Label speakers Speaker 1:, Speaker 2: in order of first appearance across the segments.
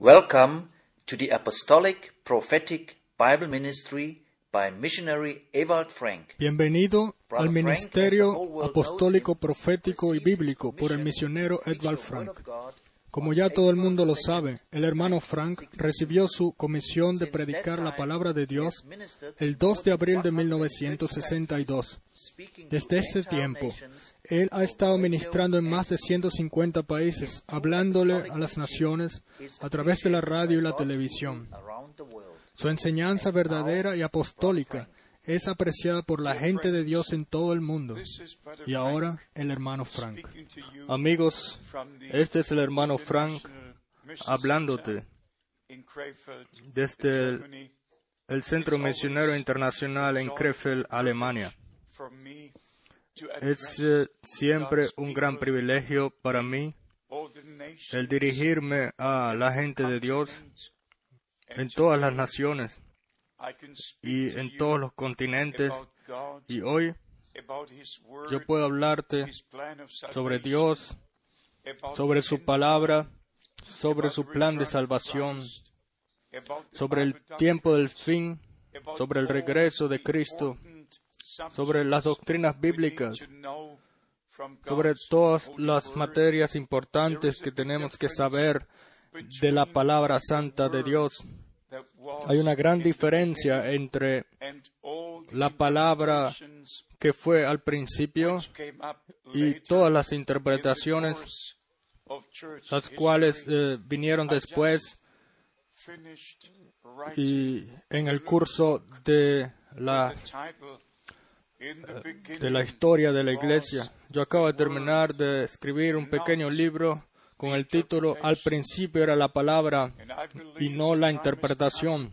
Speaker 1: Welcome to the Apostolic Prophetic Bible Ministry by missionary Ewald Frank.
Speaker 2: Bienvenido al
Speaker 1: Brother
Speaker 2: Ministerio Apostólico, Profético y Bíblico por el misionero
Speaker 1: word
Speaker 2: Frank. Como ya todo el mundo lo
Speaker 1: 2nd,
Speaker 2: sabe, el hermano Frank recibió su comisión de predicar la palabra de Dios el
Speaker 1: in
Speaker 2: 2 de abril de
Speaker 1: than
Speaker 2: 1962.
Speaker 1: speaking to
Speaker 2: Desde ese tiempo, él ha estado ministrando en más de
Speaker 1: and
Speaker 2: 150 países, hablándole a las naciones a través de la radio y la televisión. Su enseñanza verdadera y apostólica es apreciada por la gente de Dios en todo el mundo. Y ahora el hermano Frank. Amigos, este es el hermano Frank hablándote desde el, el Centro Misionero Internacional en Krefeld, Alemania. Es eh, siempre un gran privilegio para mí el dirigirme a la gente de Dios en todas las naciones y en todos los continentes. Y hoy yo puedo hablarte sobre Dios, sobre su palabra, sobre su plan de salvación, sobre el tiempo del fin, sobre el regreso de Cristo, sobre las doctrinas bíblicas, sobre todas las materias importantes que tenemos que saber de la palabra santa de Dios. Hay una gran diferencia entre la palabra que fue al principio y todas las interpretaciones las cuales eh, vinieron después y en el curso de la de la historia de la iglesia. Yo acabo de terminar de escribir un pequeño libro con el título Al principio era la palabra y no la interpretación.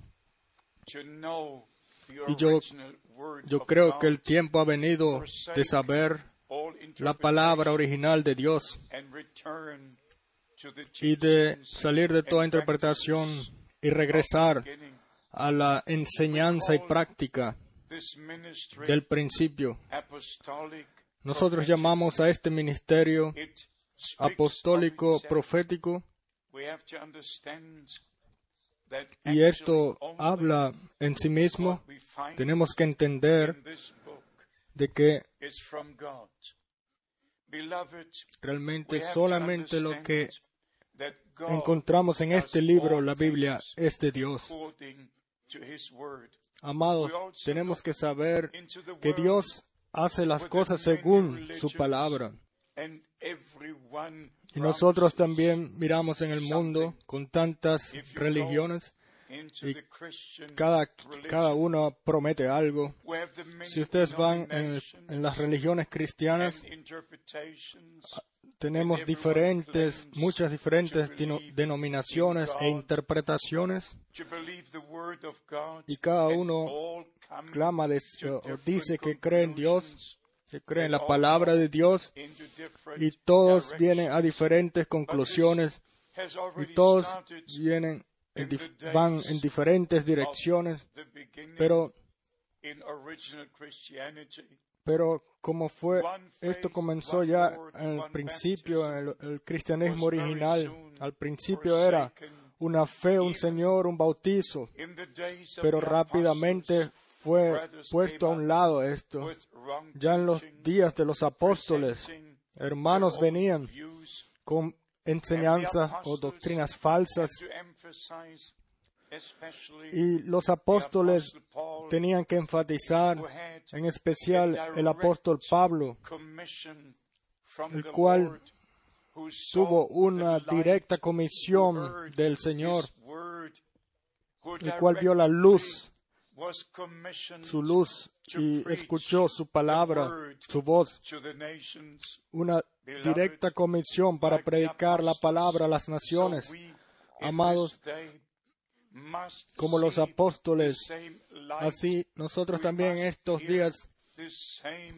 Speaker 2: Y yo, yo creo que el tiempo ha venido de saber la palabra original de Dios y de salir de toda interpretación y regresar a la enseñanza y práctica del principio. Nosotros llamamos a este ministerio apostólico profético y esto habla en sí mismo. Tenemos que entender de que realmente solamente lo que encontramos en este libro, la Biblia, es de Dios. Amados, tenemos que saber que Dios hace las cosas según su palabra. Y nosotros también miramos en el mundo con tantas religiones y cada, cada uno promete algo. Si ustedes van en, en las religiones cristianas, tenemos diferentes, muchas diferentes deno- denominaciones e interpretaciones. y cada uno clama de, o dice que cree en Dios, que cree en la palabra de Dios y todos vienen a diferentes conclusiones y todos vienen en van en diferentes direcciones, pero pero como fue, esto comenzó ya en el principio, en el, el cristianismo original. Al principio era una fe, un Señor, un bautizo, pero rápidamente fue puesto a un lado esto. Ya en los días de los apóstoles, hermanos venían con enseñanzas o doctrinas falsas y los apóstoles tenían que enfatizar, en especial el apóstol Pablo, el cual tuvo una directa comisión del Señor, el cual vio la luz, su luz, y escuchó su palabra, su voz, una directa comisión para predicar la palabra a las naciones. Amados, como los apóstoles, así nosotros también en estos días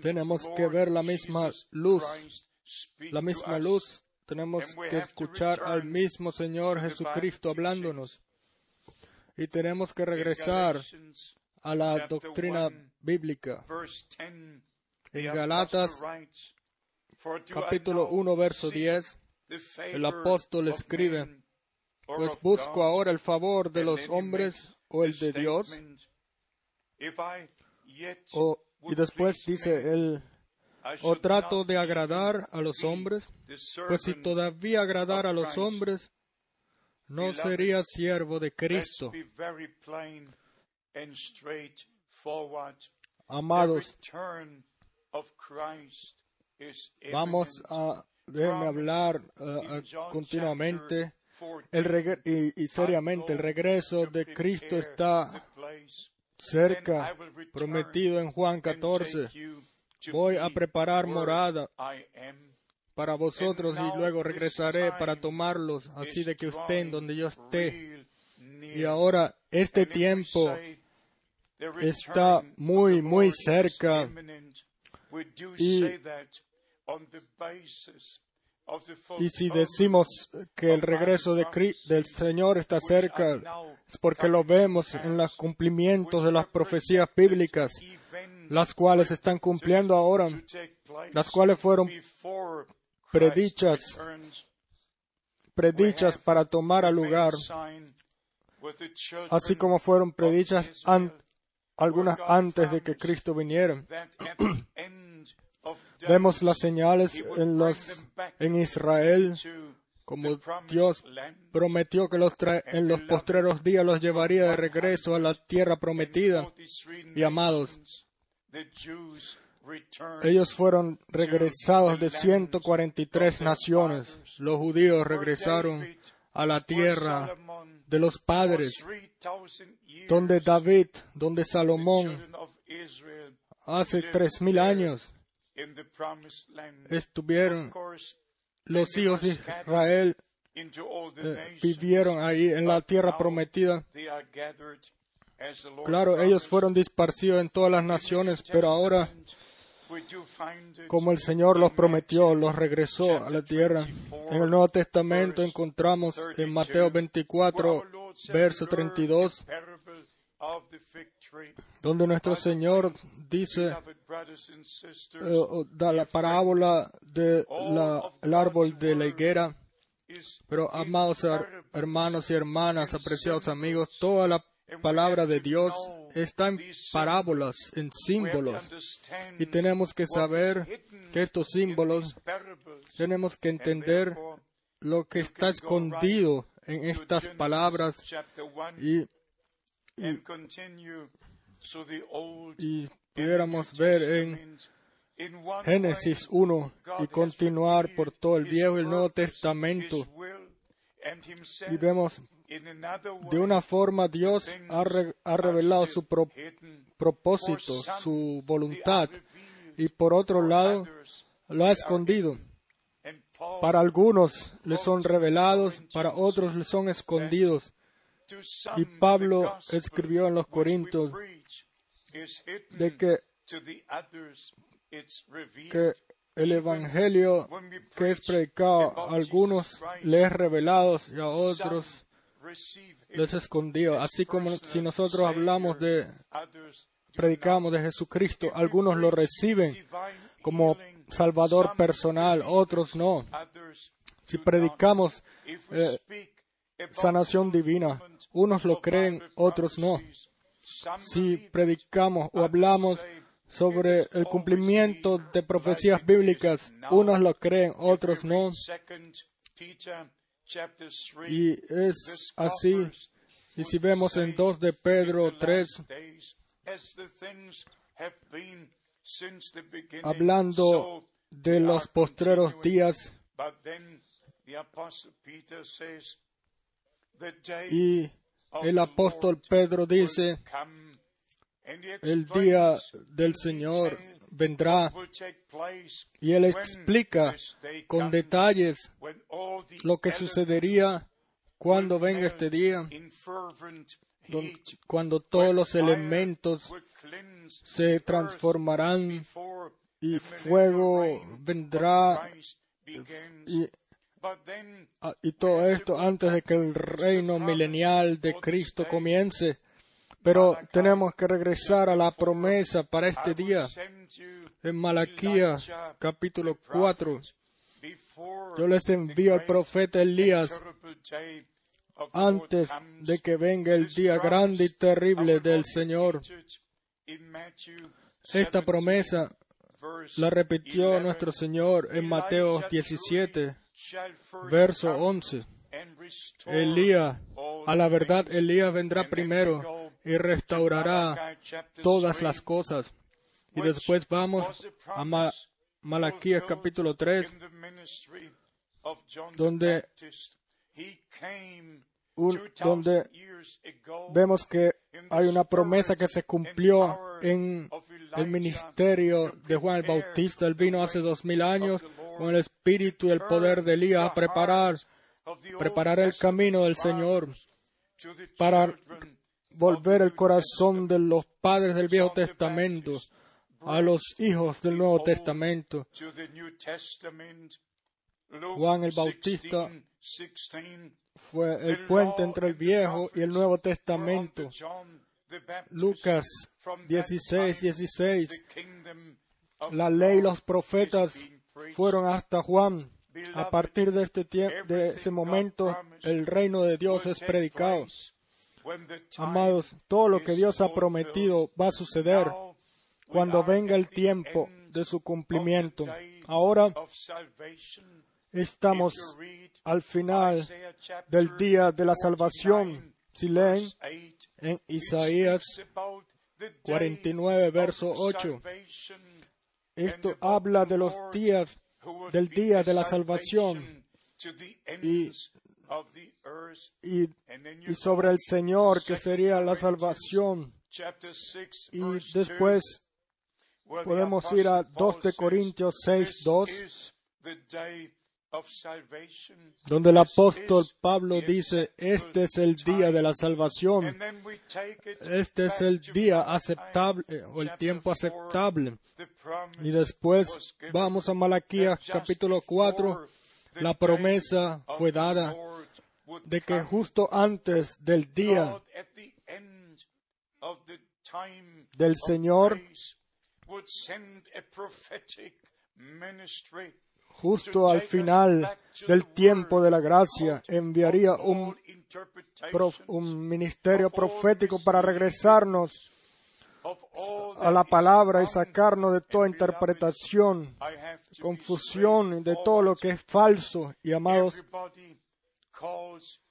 Speaker 2: tenemos que ver la misma luz, la misma luz. Tenemos que escuchar al mismo Señor Jesucristo hablándonos. Y tenemos que regresar a la doctrina bíblica. En Galatas capítulo 1, verso 10, el apóstol escribe, Pues busco ahora el favor de los hombres o el de Dios. O, y después dice él, o trato de agradar a los hombres, pues si todavía agradar a los hombres, no sería siervo de Cristo. Amados, vamos a, déjenme hablar uh, continuamente el y, y seriamente. El regreso de Cristo está cerca, prometido en Juan 14. Voy a preparar morada para vosotros y luego regresaré para tomarlos, así de que estén donde yo esté. Y ahora este tiempo está muy, muy cerca. Y, y si decimos que el regreso de, del Señor está cerca, es porque lo vemos en los cumplimientos de las profecías bíblicas, las cuales están cumpliendo ahora, las cuales fueron predichas, predichas para tomar al lugar, así como fueron predichas algunas antes de que Cristo viniera. Vemos las señales en, los, en Israel, como Dios prometió que los en los postreros días los llevaría de regreso a la tierra prometida. Y amados, ellos fueron regresados de 143 naciones. Los judíos regresaron a la tierra de los padres, donde David, donde Salomón, hace tres mil años, estuvieron los hijos de Israel eh, vivieron ahí en la tierra prometida. Claro, ellos fueron disparcidos en todas las naciones, pero ahora, como el Señor los prometió, los regresó a la tierra. En el Nuevo Testamento encontramos en Mateo 24, verso 32, donde nuestro Señor dice, eh, da la parábola del árbol de la higuera. Pero amados hermanos y hermanas, apreciados amigos, toda la palabra de Dios está en parábolas, en símbolos. Y tenemos que saber que estos símbolos, tenemos que entender lo que está escondido en estas palabras y y, pudiéramos ver en Génesis 1 y continuar por todo el Viejo y el Nuevo Testamento y vemos de una forma Dios ha, ha revelado su propósito, su voluntad y por otro lado lo ha escondido. Para algunos le son revelados, para otros le son escondidos. Y Pablo escribió en los Corintios de que, que el Evangelio que es predicado a algunos les es revelado y a otros les escondido. Así como si nosotros hablamos de, predicamos de Jesucristo, algunos lo reciben como Salvador personal, otros no. Si predicamos eh, sanación divina. Unos lo creen, otros no. Si predicamos o hablamos sobre el cumplimiento de profecías bíblicas, unos lo creen, otros no. Y es así. Y si vemos en 2 de Pedro 3, hablando de los postreros días, y el apóstol Pedro dice, el día del Señor vendrá y él explica con detalles lo que sucedería cuando venga este día, cuando todos los elementos se transformarán y fuego vendrá y Ah, y todo esto antes de que el reino milenial de Cristo comience. Pero tenemos que regresar a la promesa para este día. En Malaquías capítulo 4, yo les envío al profeta Elías antes de que venga el día grande y terrible del Señor. Esta promesa la repitió nuestro Señor en Mateo 17, verso 11. Elías, a la verdad, Elías vendrá primero y restaurará todas las cosas. Y después vamos a Malaquías capítulo 3, donde, donde vemos que hay una promesa que se cumplió en el ministerio de Juan el Bautista. Él vino hace dos mil años con el espíritu y el poder de Elías a preparar, preparar el camino del Señor para volver el corazón de los padres del Viejo Testamento a los hijos del Nuevo Testamento. Juan el Bautista fue el puente entre el Viejo y el Nuevo Testamento. Lucas 16, 16. La ley y los profetas fueron hasta Juan. A partir de este de ese momento, el reino de Dios es predicado. Amados, todo lo que Dios ha prometido va a suceder cuando venga el tiempo de su cumplimiento. Ahora estamos al final del día de la salvación. Si leen en Isaías 49, verso 8, esto habla de los días, del día de la salvación y, y, sobre el Señor que sería la salvación. Y después podemos ir a 2 de Corintios 6, 2, donde el apóstol Pablo dice, este es el día de la salvación, este es el día aceptable o el tiempo aceptable. Y después vamos a Malaquías capítulo 4, la promesa fue dada de que justo antes del día del Señor justo al final del tiempo de la gracia, enviaría un, un ministerio profético para regresarnos a la palabra y sacarnos de toda interpretación, confusión, de todo lo que es falso. Y amados,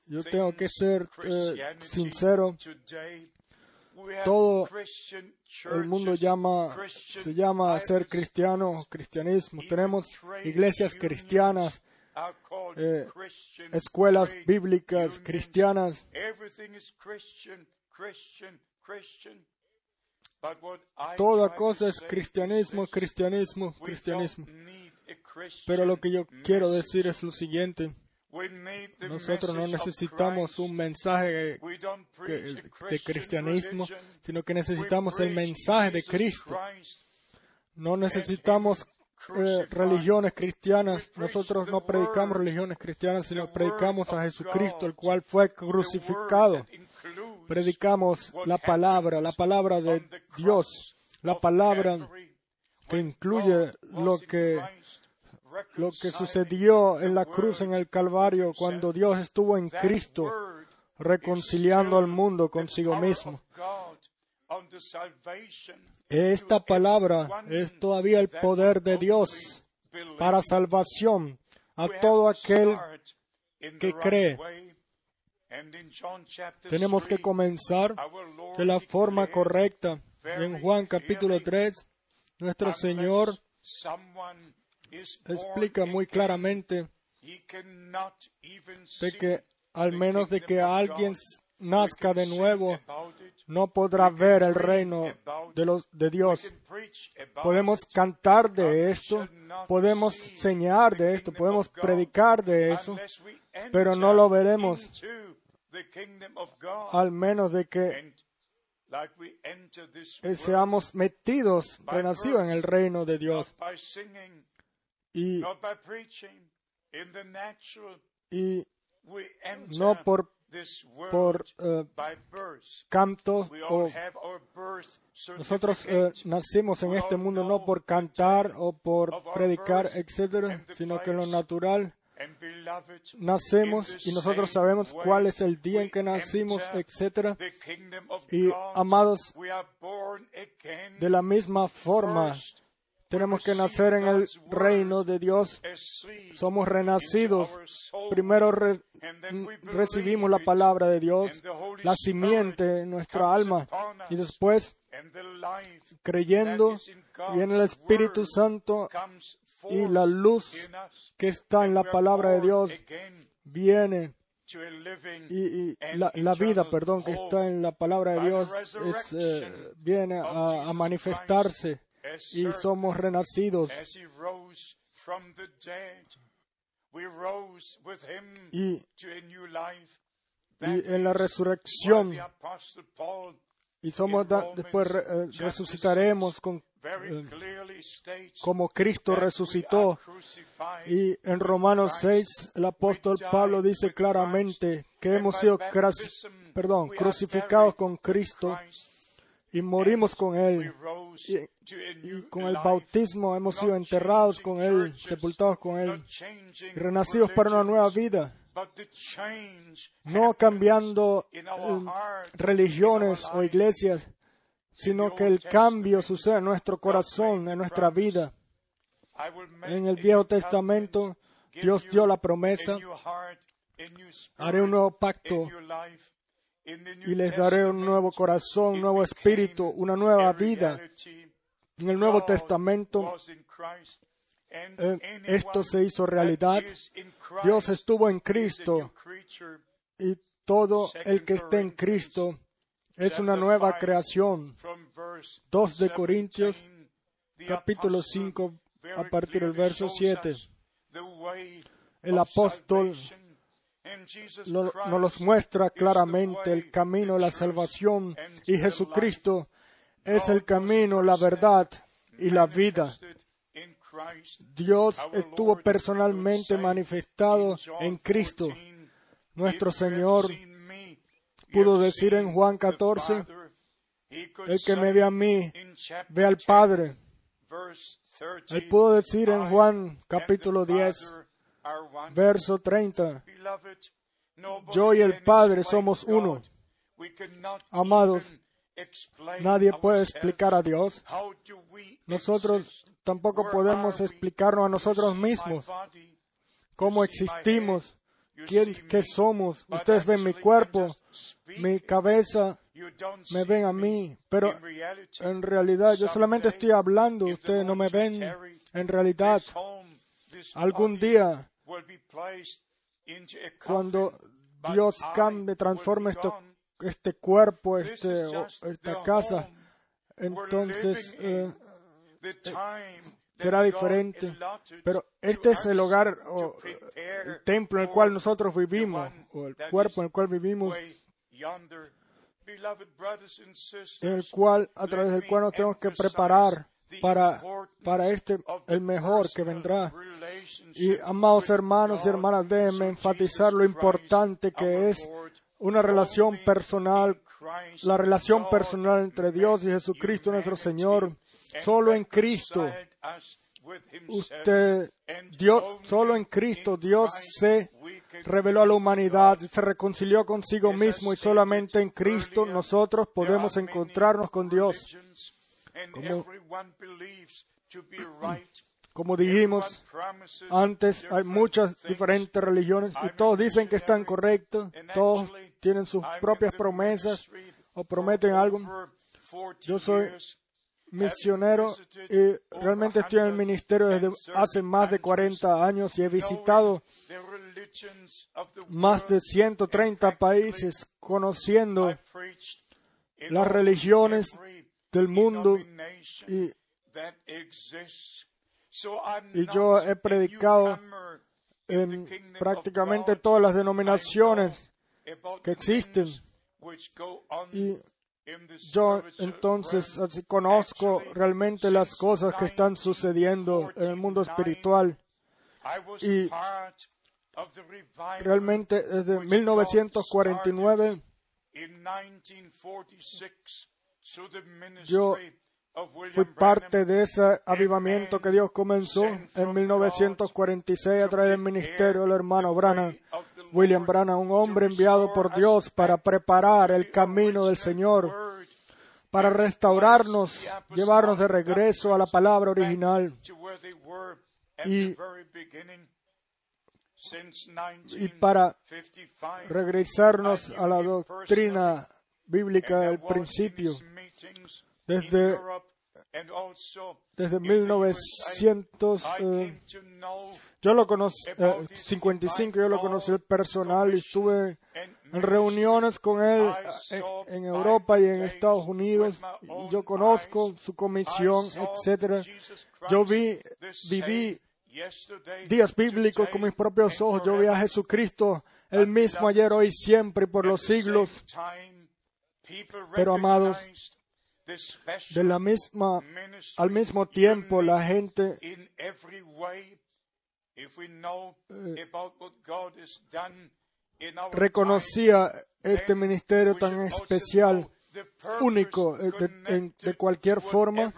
Speaker 2: yo tengo que ser eh, sincero. Todo el mundo llama, se llama ser cristiano, cristianismo. Tenemos iglesias cristianas, eh, escuelas bíblicas cristianas. Toda cosa es cristianismo, cristianismo, cristianismo. Pero lo que yo quiero decir es lo siguiente. Nosotros no necesitamos un mensaje de cristianismo, sino que necesitamos el mensaje de Cristo. No necesitamos eh, religiones cristianas. Nosotros no predicamos religiones cristianas, sino predicamos a Jesucristo, el cual fue crucificado. Predicamos la palabra, la palabra de Dios, la palabra que incluye lo que lo que sucedió en la cruz en el Calvario cuando Dios estuvo en Cristo reconciliando al mundo consigo mismo. Esta palabra es todavía el poder de Dios para salvación a todo aquel que cree. Tenemos que comenzar de la forma correcta. En Juan capítulo 3, nuestro Señor explica muy claramente de que al menos de que alguien nazca de nuevo, no podrá ver el reino de, los, de Dios. Podemos cantar de esto, podemos señalar de esto, podemos predicar de eso, pero no lo veremos al menos de que seamos metidos, renacidos en el reino de Dios y, no por, por eh, canto o nosotros eh, nacimos en este mundo no por cantar o por predicar, etcétera, sino que en lo natural nacemos y nosotros sabemos cuál es el día en que nacimos, etc. Y amados, de la misma forma, tenemos que nacer en el reino de Dios. Somos renacidos. Primero recibimos la palabra de Dios, la simiente en nuestra alma, y después, creyendo en el Espíritu Santo y la luz que está en la palabra de Dios, viene y, la, vida, perdón, que está en la palabra de Dios eh, viene a, manifestarse y somos renacidos. Y, en la resurrección y somos después eh, resucitaremos con eh, como Cristo resucitó. Y en Romanos 6 el apóstol Pablo dice claramente que hemos sido perdón, crucificados con Cristo y morimos con Él. Y, con el bautismo hemos sido enterrados con Él, sepultados con Él, y renacidos para una nueva vida. No cambiando um, religiones o iglesias, sino que el cambio sucede en nuestro corazón, en nuestra vida. En el Viejo Testamento, Dios dio la promesa, haré un nuevo pacto y les daré un nuevo corazón, un nuevo espíritu, una nueva vida. En el Nuevo Testamento eh, esto se hizo realidad. Dios estuvo en Cristo y todo el que esté en Cristo es una nueva creación. 2 de Corintios, capítulo 5, a partir del verso 7. El apóstol nos los muestra claramente el camino de la salvación y Jesucristo es el camino, la verdad y la vida. Dios estuvo personalmente manifestado en Cristo. Nuestro Señor pudo decir en Juan 14, el que me ve a mí, ve al Padre. Él pudo decir en Juan capítulo 10, verso 30, yo y el Padre somos uno. Amados, nadie puede explicar a Dios. Nosotros tampoco podemos explicarnos a nosotros mismos. cómo existimos, quién, qué somos. Ustedes ven mi cuerpo, mi cabeza, me ven a mí, pero en realidad yo solamente estoy hablando, ustedes no me ven. En realidad, algún día, cuando Dios cambie, transforme esto, este cuerpo, este, esta casa, entonces eh, será diferente. Pero este es el hogar o el templo en el cual nosotros vivimos, o el cuerpo en el cual vivimos, en el cual, a través del cual nos tenemos que preparar para, para este, el mejor que vendrá. Y amados hermanos y hermanas, déjenme enfatizar lo importante que es una relación personal, la relación personal entre Dios y Jesucristo nuestro Señor. Solo en Cristo, usted, Dios, solo en Cristo Dios se reveló a la humanidad, se reconcilió consigo mismo y solamente en Cristo nosotros podemos encontrarnos con Dios. Como, dijimos antes, hay muchas diferentes religiones y todos dicen que están correctos, todos tienen sus propias promesas o prometen algo. Yo soy misionero y realmente estoy en el ministerio desde hace más de 40 años y he visitado más de 130 países conociendo las religiones del mundo y, yo he predicado en prácticamente todas las denominaciones que existen. y yo entonces así conozco realmente las cosas que están sucediendo en el mundo espiritual. Y realmente desde 1949 yo fui parte de ese avivamiento que Dios comenzó en 1946 a través del ministerio del hermano Branham. William Branham, un hombre enviado por Dios para preparar el camino del Señor, para restaurarnos, llevarnos de regreso a la palabra original y, y para regresarnos a la doctrina bíblica del principio. Desde, desde 1900, eh, yo lo conocí, eh, 55, yo lo conocí personal y estuve en reuniones con él en, en Europa y en Estados Unidos. Y yo conozco su comisión, etcétera. Yo vi, viví días bíblicos con mis propios ojos. Yo vi a Jesucristo, el mismo ayer, hoy, siempre y por los siglos. Pero amados, de la misma, al mismo tiempo la gente reconocía este ministerio tan especial, único de, de cualquier forma.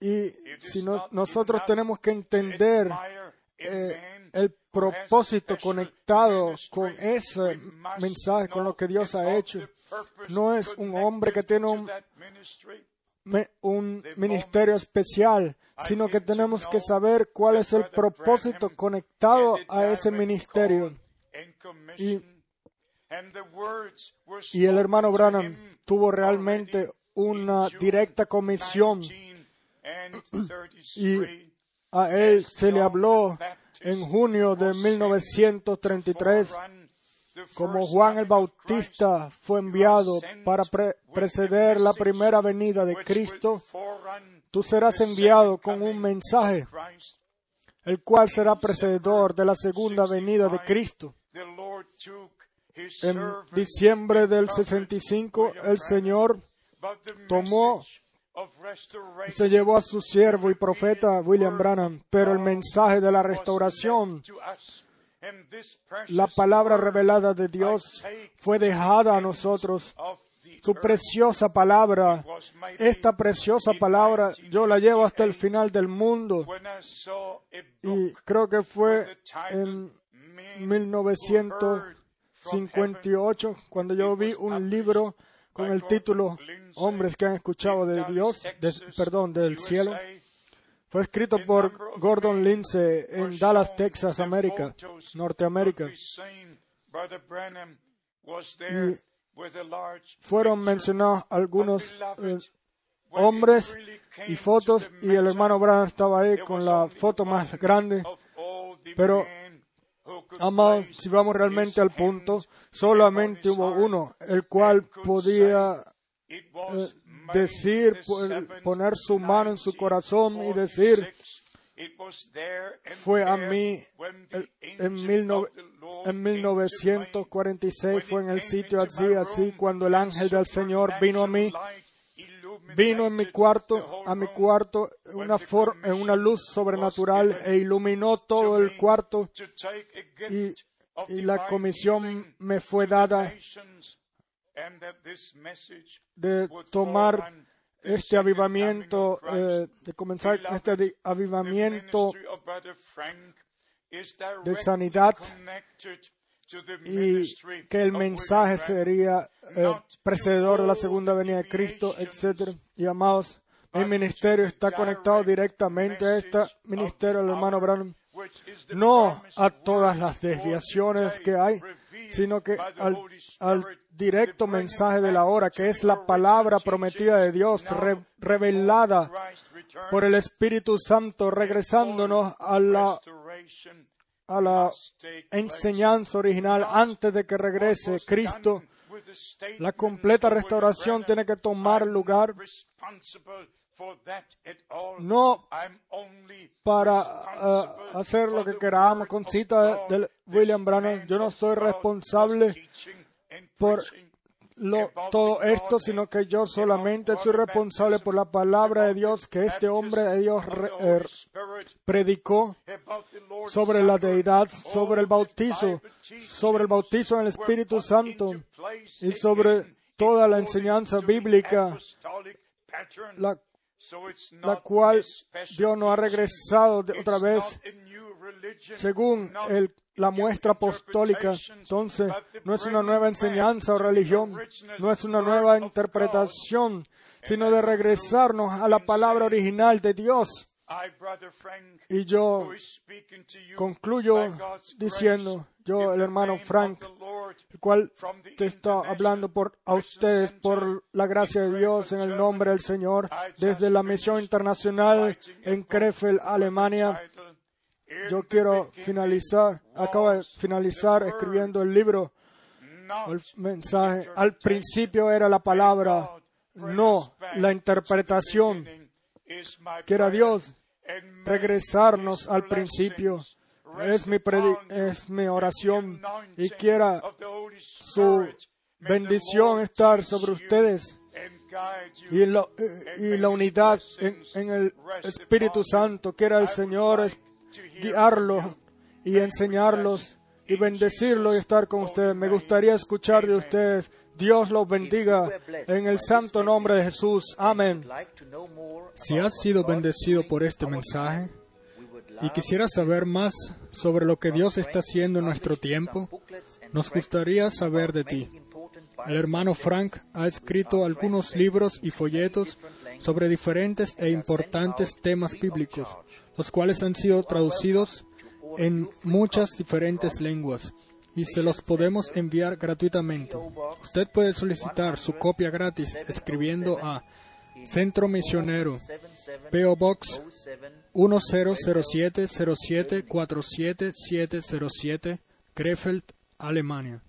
Speaker 2: Y si no, nosotros tenemos que entender eh, el propósito conectado con ese mensaje, con lo que Dios ha hecho. No es un hombre que tiene un, un ministerio especial, sino que tenemos que saber cuál es el propósito conectado a ese ministerio. Y, y el hermano Branham tuvo realmente una directa comisión y a él se le habló en junio de 1933 como Juan el Bautista fue enviado para preceder la primera venida de Cristo, tú serás enviado con un mensaje, el cual será precededor de la segunda venida de Cristo. En diciembre del 65, el Señor tomó y se llevó a su siervo y profeta William Branham, pero el mensaje de la restauración la palabra revelada de Dios fue dejada a nosotros. Su preciosa palabra, esta preciosa palabra, yo la llevo hasta el final del mundo. Y creo que fue en 1958 cuando yo vi un libro con el título Hombres que han escuchado de Dios, perdón, del cielo. Fue escrito por Gordon Lindsay en Dallas, Texas, América, Norteamérica. Y fueron mencionados algunos eh, hombres y fotos y el hermano Branham estaba ahí con la foto más grande. Pero, amados, si vamos realmente al punto, solamente hubo uno, el cual podía eh, decir, poner su mano en su corazón y decir, fue a mí en, 1946, fue en el sitio así, así, cuando el ángel del Señor vino a mí, vino en mi cuarto, a mi cuarto, una una luz sobrenatural e iluminó todo el cuarto y la comisión me fue dada de tomar este avivamiento, eh, de comenzar este avivamiento de sanidad y que el mensaje sería eh, precededor de la segunda venida de Cristo, etc. Y amados, mi ministerio está conectado directamente a este ministerio del hermano Branham, no a todas las desviaciones que hay, sino que al, directo mensaje de la hora, que es la palabra prometida de Dios, revelada por el Espíritu Santo, regresándonos a la, a la enseñanza original antes de que regrese Cristo. La completa restauración tiene que tomar lugar no para uh, hacer lo que queramos con cita de, William Branham. Yo no soy responsable por todo esto, sino que yo solamente soy responsable por la palabra de Dios que este hombre de Dios er, predicó sobre la deidad, sobre el bautizo, sobre el bautizo en el Espíritu Santo y sobre toda la enseñanza bíblica
Speaker 3: la, la cual Dios nos ha regresado otra vez según el, la muestra apostólica. Entonces, no es una nueva enseñanza o religión, no es una nueva interpretación, sino de regresarnos a la palabra original de Dios. Y yo concluyo diciendo, yo, el hermano Frank, el cual te está hablando por, a ustedes por la gracia de Dios en el nombre del Señor, desde la misión internacional en Krefeld, Alemania. Yo quiero finalizar, acabo de finalizar escribiendo el libro, el mensaje. Al principio era la palabra, no la interpretación, que era Dios regresarnos al principio. Es mi, es mi oración y quiera su bendición estar sobre ustedes y la, y la unidad en, en, el Espíritu Santo. Quiera el Señor guiarlos y enseñarlos y bendecirlos y estar con ustedes. Me gustaría escuchar de ustedes. Dios los bendiga en el santo nombre de Jesús. Amén. Si has sido bendecido por este mensaje y quisieras saber más sobre lo que Dios está haciendo en nuestro tiempo, nos gustaría saber de ti. El hermano Frank ha escrito algunos libros y folletos sobre diferentes e importantes temas bíblicos, los cuales han sido traducidos en muchas diferentes lenguas y se los podemos enviar gratuitamente. Usted puede solicitar su copia gratis escribiendo a Centro Misionero, PO Box 1007 07 Krefeld, Alemania.